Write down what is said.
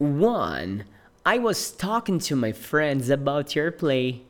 One, I was talking to my friends about your play.